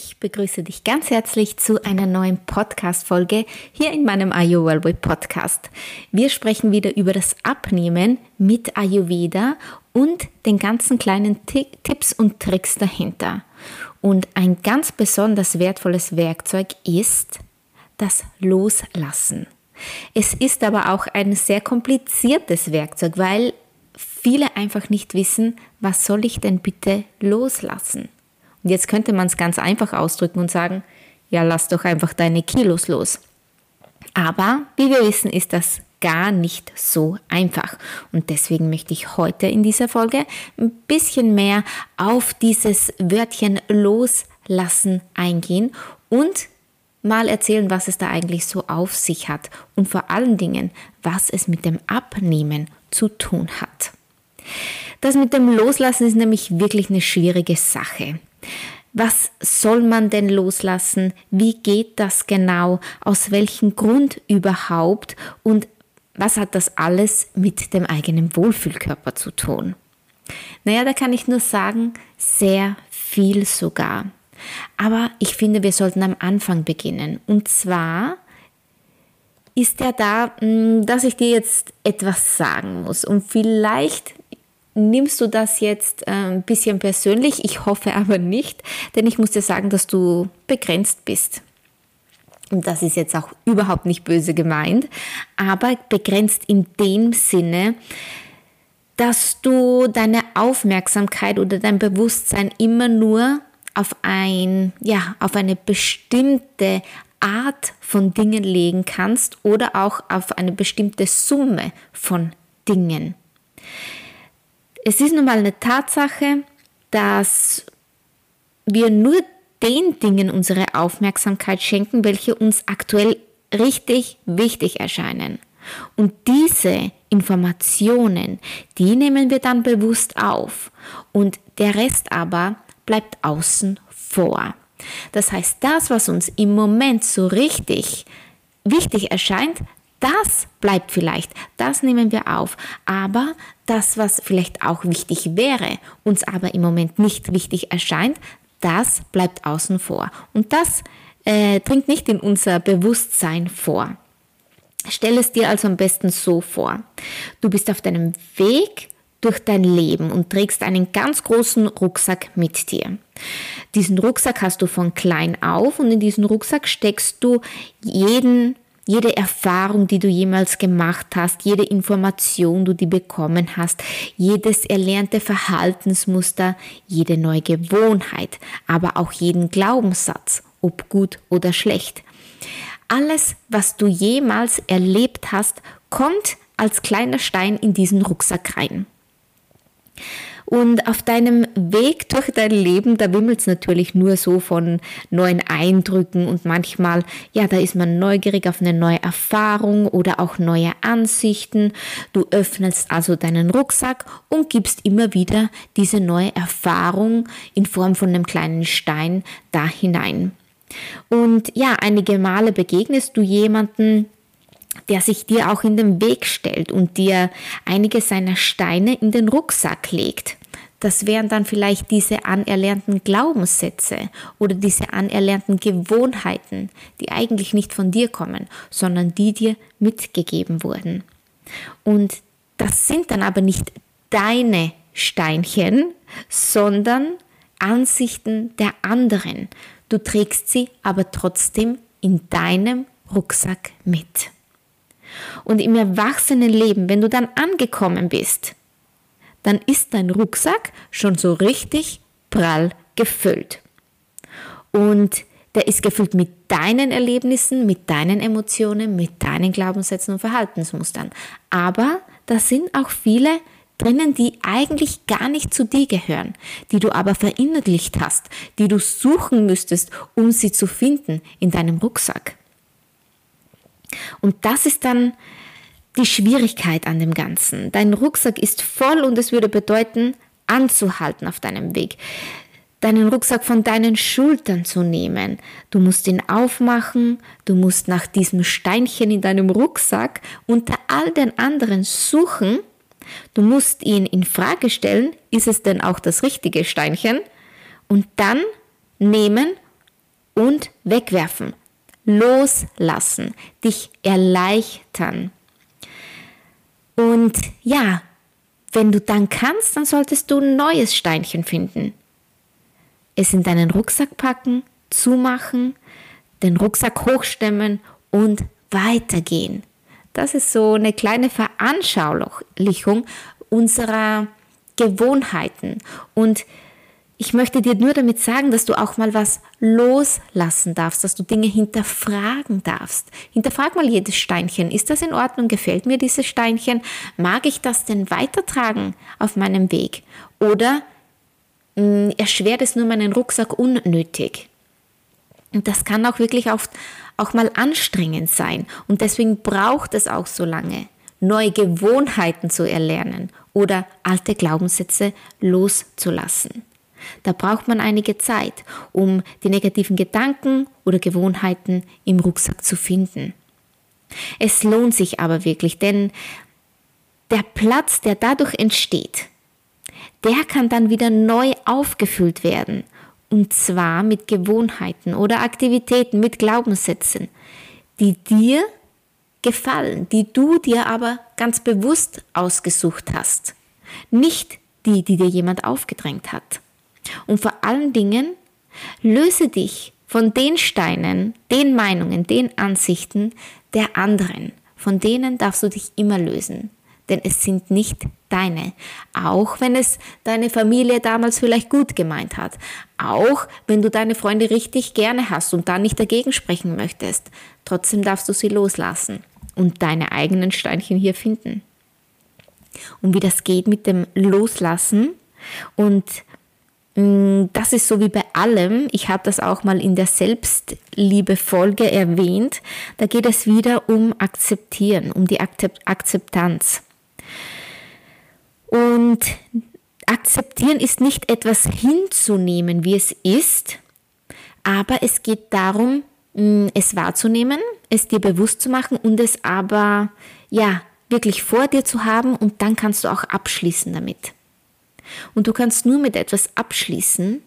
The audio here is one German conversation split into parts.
Ich begrüße dich ganz herzlich zu einer neuen Podcast-Folge hier in meinem Ayurveda Podcast. Wir sprechen wieder über das Abnehmen mit Ayurveda und den ganzen kleinen Tipps und Tricks dahinter. Und ein ganz besonders wertvolles Werkzeug ist das Loslassen. Es ist aber auch ein sehr kompliziertes Werkzeug, weil viele einfach nicht wissen, was soll ich denn bitte loslassen? Und jetzt könnte man es ganz einfach ausdrücken und sagen, ja, lass doch einfach deine Kilos los. Aber wie wir wissen, ist das gar nicht so einfach. Und deswegen möchte ich heute in dieser Folge ein bisschen mehr auf dieses Wörtchen loslassen eingehen und mal erzählen, was es da eigentlich so auf sich hat und vor allen Dingen, was es mit dem Abnehmen zu tun hat. Das mit dem Loslassen ist nämlich wirklich eine schwierige Sache. Was soll man denn loslassen? Wie geht das genau? Aus welchem Grund überhaupt? Und was hat das alles mit dem eigenen Wohlfühlkörper zu tun? Naja, da kann ich nur sagen, sehr viel sogar. Aber ich finde, wir sollten am Anfang beginnen. Und zwar ist er da, hm, dass ich dir jetzt etwas sagen muss. Und vielleicht nimmst du das jetzt äh, ein bisschen persönlich. Ich hoffe aber nicht, denn ich muss dir sagen, dass du begrenzt bist. Und das ist jetzt auch überhaupt nicht böse gemeint, aber begrenzt in dem Sinne, dass du deine Aufmerksamkeit oder dein Bewusstsein immer nur auf ein, ja, auf eine bestimmte Art von Dingen legen kannst oder auch auf eine bestimmte Summe von Dingen. Es ist nun mal eine Tatsache, dass wir nur den Dingen unsere Aufmerksamkeit schenken, welche uns aktuell richtig wichtig erscheinen. Und diese Informationen, die nehmen wir dann bewusst auf. Und der Rest aber bleibt außen vor. Das heißt, das, was uns im Moment so richtig wichtig erscheint, das bleibt vielleicht, das nehmen wir auf. Aber das, was vielleicht auch wichtig wäre, uns aber im Moment nicht wichtig erscheint, das bleibt außen vor. Und das äh, dringt nicht in unser Bewusstsein vor. Stell es dir also am besten so vor. Du bist auf deinem Weg durch dein Leben und trägst einen ganz großen Rucksack mit dir. Diesen Rucksack hast du von klein auf und in diesen Rucksack steckst du jeden jede Erfahrung, die du jemals gemacht hast, jede Information, die du bekommen hast, jedes erlernte Verhaltensmuster, jede neue Gewohnheit, aber auch jeden Glaubenssatz, ob gut oder schlecht. Alles, was du jemals erlebt hast, kommt als kleiner Stein in diesen Rucksack rein. Und auf deinem Weg durch dein Leben, da wimmelt es natürlich nur so von neuen Eindrücken und manchmal, ja, da ist man neugierig auf eine neue Erfahrung oder auch neue Ansichten. Du öffnest also deinen Rucksack und gibst immer wieder diese neue Erfahrung in Form von einem kleinen Stein da hinein. Und ja, einige Male begegnest du jemanden, der sich dir auch in den Weg stellt und dir einige seiner Steine in den Rucksack legt. Das wären dann vielleicht diese anerlernten Glaubenssätze oder diese anerlernten Gewohnheiten, die eigentlich nicht von dir kommen, sondern die dir mitgegeben wurden. Und das sind dann aber nicht deine Steinchen, sondern Ansichten der anderen. Du trägst sie aber trotzdem in deinem Rucksack mit. Und im Erwachsenenleben, wenn du dann angekommen bist, dann ist dein Rucksack schon so richtig prall gefüllt. Und der ist gefüllt mit deinen Erlebnissen, mit deinen Emotionen, mit deinen Glaubenssätzen und Verhaltensmustern. Aber da sind auch viele drinnen, die eigentlich gar nicht zu dir gehören, die du aber verinnerlicht hast, die du suchen müsstest, um sie zu finden in deinem Rucksack. Und das ist dann die Schwierigkeit an dem Ganzen. Dein Rucksack ist voll und es würde bedeuten, anzuhalten auf deinem Weg deinen Rucksack von deinen Schultern zu nehmen. Du musst ihn aufmachen, du musst nach diesem Steinchen in deinem Rucksack unter all den anderen suchen. Du musst ihn in Frage stellen, ist es denn auch das richtige Steinchen? Und dann nehmen und wegwerfen. Loslassen, dich erleichtern. Und ja, wenn du dann kannst, dann solltest du ein neues Steinchen finden es in deinen Rucksack packen, zumachen, den Rucksack hochstemmen und weitergehen. Das ist so eine kleine Veranschaulichung unserer Gewohnheiten. Und ich möchte dir nur damit sagen, dass du auch mal was loslassen darfst, dass du Dinge hinterfragen darfst. Hinterfrag mal jedes Steinchen. Ist das in Ordnung? Gefällt mir dieses Steinchen? Mag ich das denn weitertragen auf meinem Weg? Oder Mm, erschwert es nur meinen Rucksack unnötig. Und das kann auch wirklich oft auch mal anstrengend sein. Und deswegen braucht es auch so lange, neue Gewohnheiten zu erlernen oder alte Glaubenssätze loszulassen. Da braucht man einige Zeit, um die negativen Gedanken oder Gewohnheiten im Rucksack zu finden. Es lohnt sich aber wirklich, denn der Platz, der dadurch entsteht, der kann dann wieder neu aufgefüllt werden. Und zwar mit Gewohnheiten oder Aktivitäten, mit Glaubenssätzen, die dir gefallen, die du dir aber ganz bewusst ausgesucht hast. Nicht die, die dir jemand aufgedrängt hat. Und vor allen Dingen löse dich von den Steinen, den Meinungen, den Ansichten der anderen. Von denen darfst du dich immer lösen denn es sind nicht deine. Auch wenn es deine Familie damals vielleicht gut gemeint hat. Auch wenn du deine Freunde richtig gerne hast und da nicht dagegen sprechen möchtest. Trotzdem darfst du sie loslassen und deine eigenen Steinchen hier finden. Und wie das geht mit dem Loslassen und das ist so wie bei allem. Ich habe das auch mal in der Selbstliebe-Folge erwähnt. Da geht es wieder um Akzeptieren, um die Akzeptanz. Und akzeptieren ist nicht etwas hinzunehmen, wie es ist, aber es geht darum, mm, es wahrzunehmen, es dir bewusst zu machen und es aber, ja, wirklich vor dir zu haben und dann kannst du auch abschließen damit. Und du kannst nur mit etwas abschließen,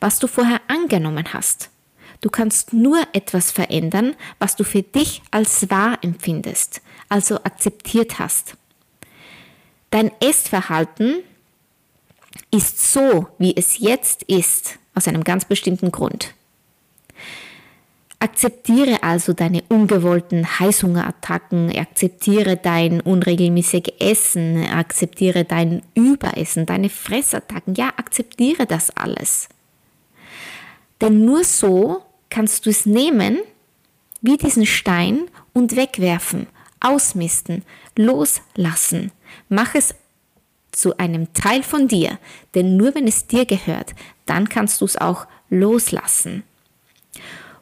was du vorher angenommen hast. Du kannst nur etwas verändern, was du für dich als wahr empfindest, also akzeptiert hast. Dein Essverhalten ist so, wie es jetzt ist, aus einem ganz bestimmten Grund. Akzeptiere also deine ungewollten Heißhungerattacken, akzeptiere dein unregelmäßiges Essen, akzeptiere dein Überessen, deine Fressattacken. Ja, akzeptiere das alles. Denn nur so kannst du es nehmen, wie diesen Stein, und wegwerfen, ausmisten, loslassen. Mach es zu einem Teil von dir, denn nur wenn es dir gehört, dann kannst du es auch loslassen.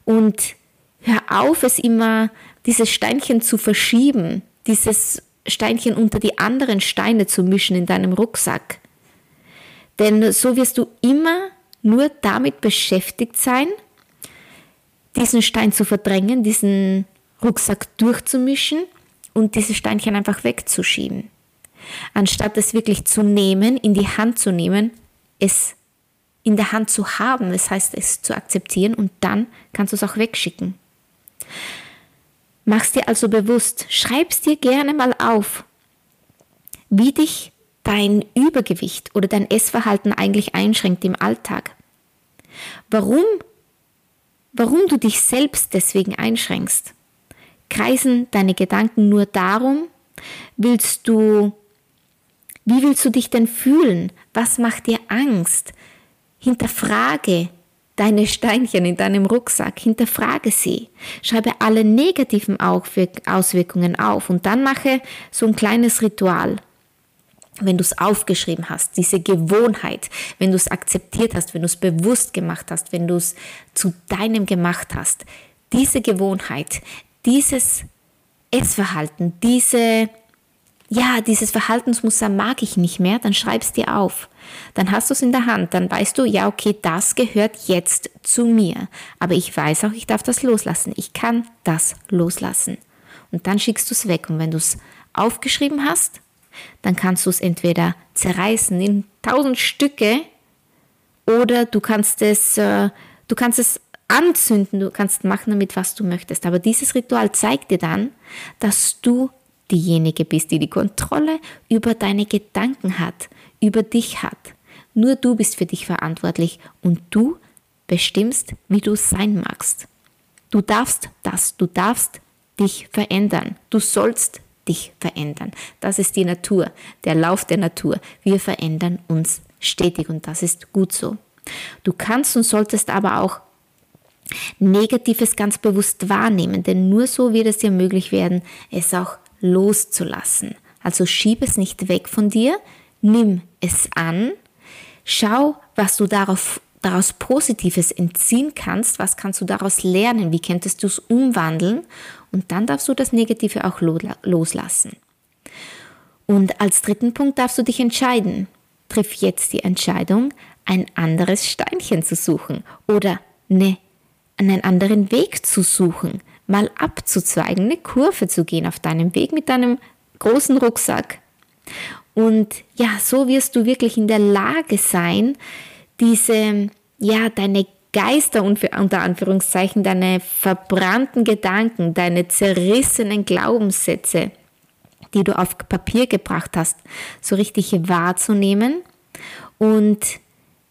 Und hör auf, es immer, dieses Steinchen zu verschieben, dieses Steinchen unter die anderen Steine zu mischen in deinem Rucksack. Denn so wirst du immer nur damit beschäftigt sein, diesen Stein zu verdrängen, diesen Rucksack durchzumischen und diese Steinchen einfach wegzuschieben. Anstatt es wirklich zu nehmen, in die Hand zu nehmen, es in der Hand zu haben, das heißt es zu akzeptieren und dann kannst du es auch wegschicken. Mach's dir also bewusst, schreib's dir gerne mal auf, wie dich dein Übergewicht oder dein Essverhalten eigentlich einschränkt im Alltag. Warum, warum du dich selbst deswegen einschränkst. Kreisen deine Gedanken nur darum, willst du wie willst du dich denn fühlen? Was macht dir Angst? Hinterfrage deine Steinchen in deinem Rucksack, hinterfrage sie. Schreibe alle negativen Auswirkungen auf und dann mache so ein kleines Ritual. wenn du es aufgeschrieben hast, diese Gewohnheit, wenn du es akzeptiert hast, wenn du es bewusst gemacht hast, wenn du es zu deinem gemacht hast, diese Gewohnheit, dieses Essverhalten, diese, ja, dieses Verhaltensmuster mag ich nicht mehr, dann schreib's dir auf. Dann hast du es in der Hand, dann weißt du, ja, okay, das gehört jetzt zu mir. Aber ich weiß auch, ich darf das loslassen. Ich kann das loslassen. Und dann schickst du es weg. Und wenn du es aufgeschrieben hast, dann kannst du es entweder zerreißen in tausend Stücke oder du kannst es, äh, du kannst es anzünden, du kannst machen damit, was du möchtest. Aber dieses Ritual zeigt dir dann, dass du diejenige bist, die die Kontrolle über deine Gedanken hat, über dich hat. Nur du bist für dich verantwortlich und du bestimmst, wie du sein magst. Du darfst das, du darfst dich verändern. Du sollst dich verändern. Das ist die Natur, der Lauf der Natur. Wir verändern uns stetig und das ist gut so. Du kannst und solltest aber auch Negatives ganz bewusst wahrnehmen, denn nur so wird es dir möglich werden, es auch loszulassen. Also schieb es nicht weg von dir, nimm es an, schau, was du darauf, daraus Positives entziehen kannst, was kannst du daraus lernen, wie könntest du es umwandeln und dann darfst du das Negative auch loslassen. Und als dritten Punkt darfst du dich entscheiden. Triff jetzt die Entscheidung, ein anderes Steinchen zu suchen oder eine, einen anderen Weg zu suchen, mal abzuzweigen, eine Kurve zu gehen auf deinem Weg mit deinem großen Rucksack. Und ja, so wirst du wirklich in der Lage sein, diese, ja, deine Geister und unter Anführungszeichen deine verbrannten Gedanken, deine zerrissenen Glaubenssätze, die du auf Papier gebracht hast, so richtig wahrzunehmen und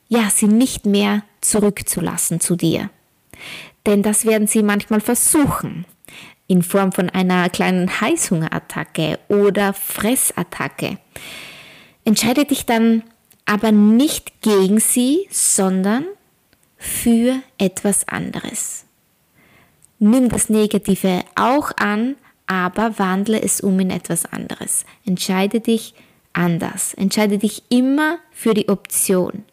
ja, sie nicht mehr zurückzulassen zu dir. Denn das werden sie manchmal versuchen, in Form von einer kleinen Heißhungerattacke oder Fressattacke. Entscheide dich dann aber nicht gegen sie, sondern für etwas anderes. Nimm das Negative auch an, aber wandle es um in etwas anderes. Entscheide dich anders. Entscheide dich immer für die Option,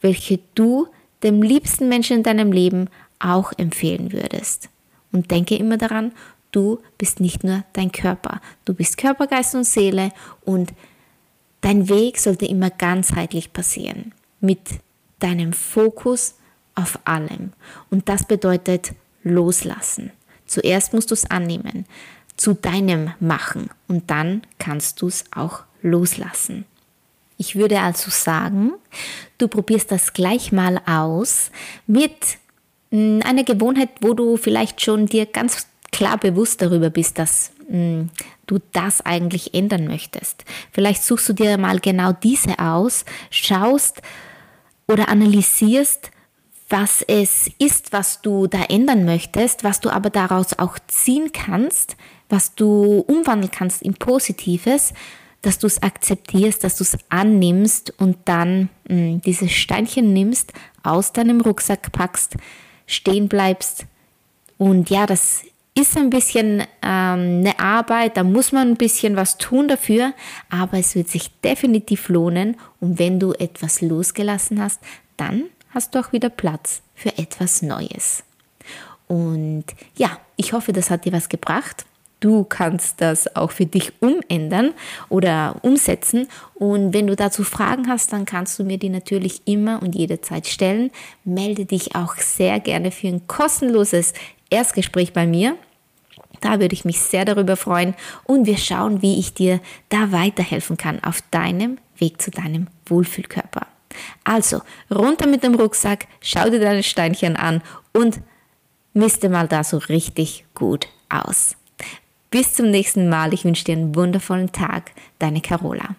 welche du dem liebsten Menschen in deinem Leben auch empfehlen würdest. Und denke immer daran, du bist nicht nur dein Körper. Du bist Körper, Geist und Seele und dein Weg sollte immer ganzheitlich passieren. Mit deinem Fokus auf allem. Und das bedeutet loslassen. Zuerst musst du es annehmen, zu deinem machen und dann kannst du es auch loslassen. Ich würde also sagen, du probierst das gleich mal aus mit hm, einer Gewohnheit, wo du vielleicht schon dir ganz klar bewusst darüber bist, dass hm, du das eigentlich ändern möchtest. Vielleicht suchst du dir mal genau diese aus, schaust oder analysierst, was es ist, was du da ändern möchtest, was du aber daraus auch ziehen kannst, was du umwandeln kannst in Positives, dass du es akzeptierst, dass du es annimmst und dann mh, hm, dieses Steinchen nimmst, aus deinem Rucksack packst, stehen bleibst. Und ja, das ist ein bisschen ähm, eine Arbeit, da muss man ein bisschen was tun dafür, aber es wird sich definitiv lohnen. Und wenn du etwas losgelassen hast, dann hast du auch wieder Platz für etwas Neues. Und ja, ich hoffe, das hat dir was gebracht. Du kannst das auch für dich umändern oder umsetzen. Und wenn du dazu Fragen hast, dann kannst du mir die natürlich immer und jederzeit stellen. Melde dich auch sehr gerne für ein kostenloses Erstgespräch bei mir. Da würde ich mich sehr darüber freuen und wir schauen, wie ich dir da weiterhelfen kann auf deinem Weg zu deinem Wohlfühlkörper. Also, runter mit dem Rucksack, schau dir deine Steinchen an und misste mal da so richtig gut aus. Bis zum nächsten Mal. Ich wünsche dir einen wundervollen Tag. Deine Carola.